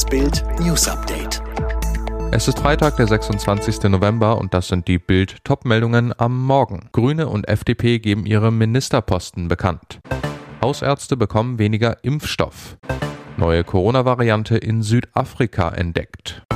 Das Bild News Update. Es ist Freitag, der 26. November und das sind die Bild Topmeldungen am Morgen. Grüne und FDP geben ihre Ministerposten bekannt. Hausärzte bekommen weniger Impfstoff. Neue Corona-Variante in Südafrika entdeckt.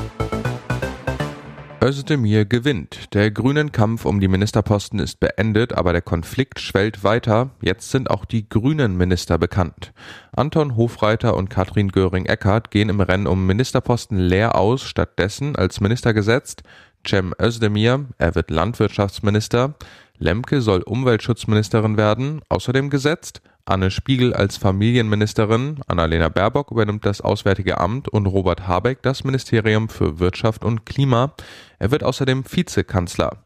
Özdemir gewinnt. Der grünen Kampf um die Ministerposten ist beendet, aber der Konflikt schwellt weiter. Jetzt sind auch die grünen Minister bekannt. Anton Hofreiter und Katrin Göring-Eckardt gehen im Rennen um Ministerposten leer aus. Stattdessen als Minister gesetzt Cem Özdemir, er wird Landwirtschaftsminister. Lemke soll Umweltschutzministerin werden. Außerdem gesetzt Anne Spiegel als Familienministerin, Annalena Baerbock übernimmt das Auswärtige Amt und Robert Habeck das Ministerium für Wirtschaft und Klima. Er wird außerdem Vizekanzler.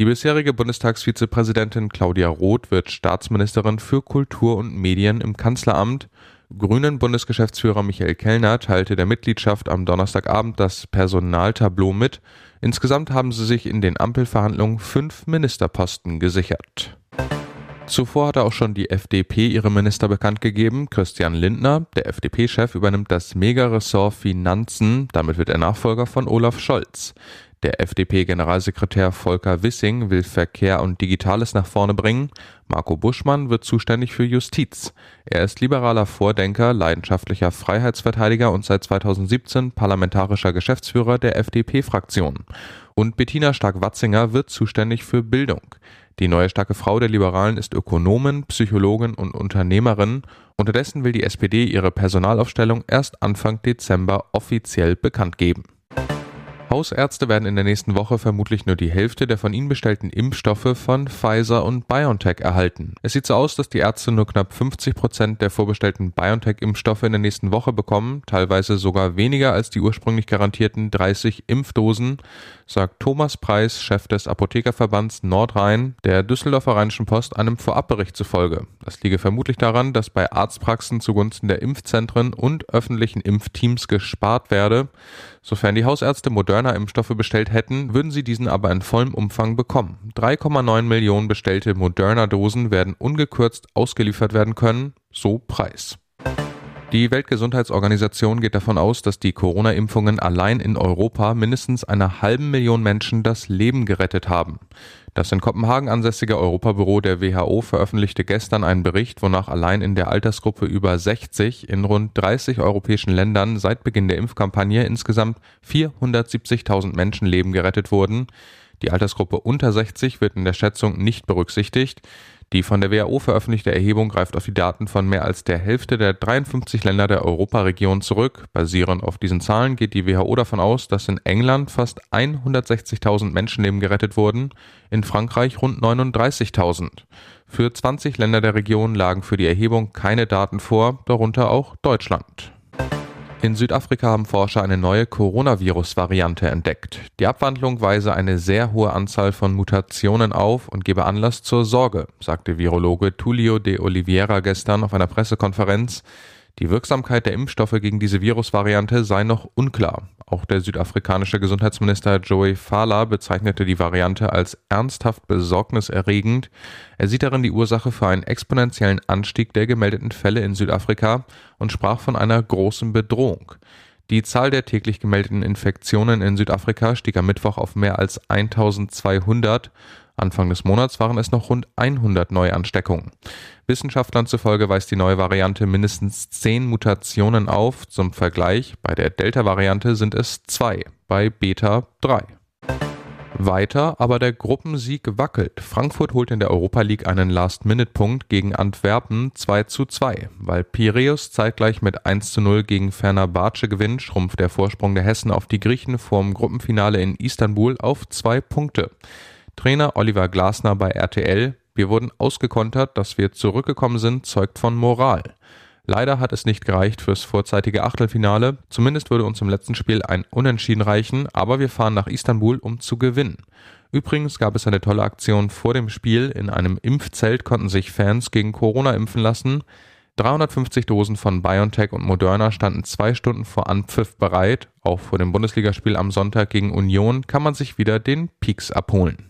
Die bisherige Bundestagsvizepräsidentin Claudia Roth wird Staatsministerin für Kultur und Medien im Kanzleramt. Grünen Bundesgeschäftsführer Michael Kellner teilte der Mitgliedschaft am Donnerstagabend das Personaltableau mit. Insgesamt haben sie sich in den Ampelverhandlungen fünf Ministerposten gesichert. Zuvor hatte auch schon die FDP ihre Minister bekannt gegeben. Christian Lindner, der FDP-Chef, übernimmt das Megaressort Finanzen. Damit wird er Nachfolger von Olaf Scholz. Der FDP-Generalsekretär Volker Wissing will Verkehr und Digitales nach vorne bringen. Marco Buschmann wird zuständig für Justiz. Er ist liberaler Vordenker, leidenschaftlicher Freiheitsverteidiger und seit 2017 parlamentarischer Geschäftsführer der FDP-Fraktion. Und Bettina Stark-Watzinger wird zuständig für Bildung. Die neue starke Frau der Liberalen ist Ökonomin, Psychologin und Unternehmerin. Unterdessen will die SPD ihre Personalaufstellung erst Anfang Dezember offiziell bekannt geben. Hausärzte werden in der nächsten Woche vermutlich nur die Hälfte der von ihnen bestellten Impfstoffe von Pfizer und BioNTech erhalten. Es sieht so aus, dass die Ärzte nur knapp 50 Prozent der vorbestellten BioNTech-Impfstoffe in der nächsten Woche bekommen, teilweise sogar weniger als die ursprünglich garantierten 30 Impfdosen, sagt Thomas Preis, Chef des Apothekerverbands Nordrhein, der Düsseldorfer Rheinischen Post einem Vorabbericht zufolge. Das liege vermutlich daran, dass bei Arztpraxen zugunsten der Impfzentren und öffentlichen Impfteams gespart werde. Sofern die Hausärzte Moderna Impfstoffe bestellt hätten, würden sie diesen aber in vollem Umfang bekommen. 3,9 Millionen bestellte Moderna-Dosen werden ungekürzt ausgeliefert werden können, so Preis. Die Weltgesundheitsorganisation geht davon aus, dass die Corona-Impfungen allein in Europa mindestens einer halben Million Menschen das Leben gerettet haben. Das in Kopenhagen ansässige Europabüro der WHO veröffentlichte gestern einen Bericht, wonach allein in der Altersgruppe über 60 in rund 30 europäischen Ländern seit Beginn der Impfkampagne insgesamt 470.000 Menschenleben gerettet wurden. Die Altersgruppe unter 60 wird in der Schätzung nicht berücksichtigt. Die von der WHO veröffentlichte Erhebung greift auf die Daten von mehr als der Hälfte der 53 Länder der Europaregion zurück. Basierend auf diesen Zahlen geht die WHO davon aus, dass in England fast 160.000 Menschenleben gerettet wurden, in Frankreich rund 39.000. Für 20 Länder der Region lagen für die Erhebung keine Daten vor, darunter auch Deutschland. In Südafrika haben Forscher eine neue Coronavirus-Variante entdeckt. Die Abwandlung weise eine sehr hohe Anzahl von Mutationen auf und gebe Anlass zur Sorge, sagte Virologe Tullio de Oliveira gestern auf einer Pressekonferenz. Die Wirksamkeit der Impfstoffe gegen diese Virusvariante sei noch unklar. Auch der südafrikanische Gesundheitsminister Joey Fala bezeichnete die Variante als ernsthaft besorgniserregend. Er sieht darin die Ursache für einen exponentiellen Anstieg der gemeldeten Fälle in Südafrika und sprach von einer großen Bedrohung. Die Zahl der täglich gemeldeten Infektionen in Südafrika stieg am Mittwoch auf mehr als 1200. Anfang des Monats waren es noch rund 100 Neuansteckungen. Wissenschaftlern zufolge weist die neue Variante mindestens 10 Mutationen auf. Zum Vergleich, bei der Delta-Variante sind es zwei, bei Beta drei. Weiter, aber der Gruppensieg wackelt. Frankfurt holt in der Europa League einen Last-Minute-Punkt gegen Antwerpen 2 zu 2. Weil Piraeus zeitgleich mit 1 zu 0 gegen Fenerbahce gewinnt, schrumpft der Vorsprung der Hessen auf die Griechen vorm Gruppenfinale in Istanbul auf zwei Punkte. Trainer Oliver Glasner bei RTL, wir wurden ausgekontert, dass wir zurückgekommen sind, zeugt von Moral. Leider hat es nicht gereicht fürs vorzeitige Achtelfinale. Zumindest würde uns im letzten Spiel ein Unentschieden reichen, aber wir fahren nach Istanbul, um zu gewinnen. Übrigens gab es eine tolle Aktion vor dem Spiel. In einem Impfzelt konnten sich Fans gegen Corona impfen lassen. 350 Dosen von BioNTech und Moderna standen zwei Stunden vor Anpfiff bereit. Auch vor dem Bundesligaspiel am Sonntag gegen Union kann man sich wieder den Peaks abholen.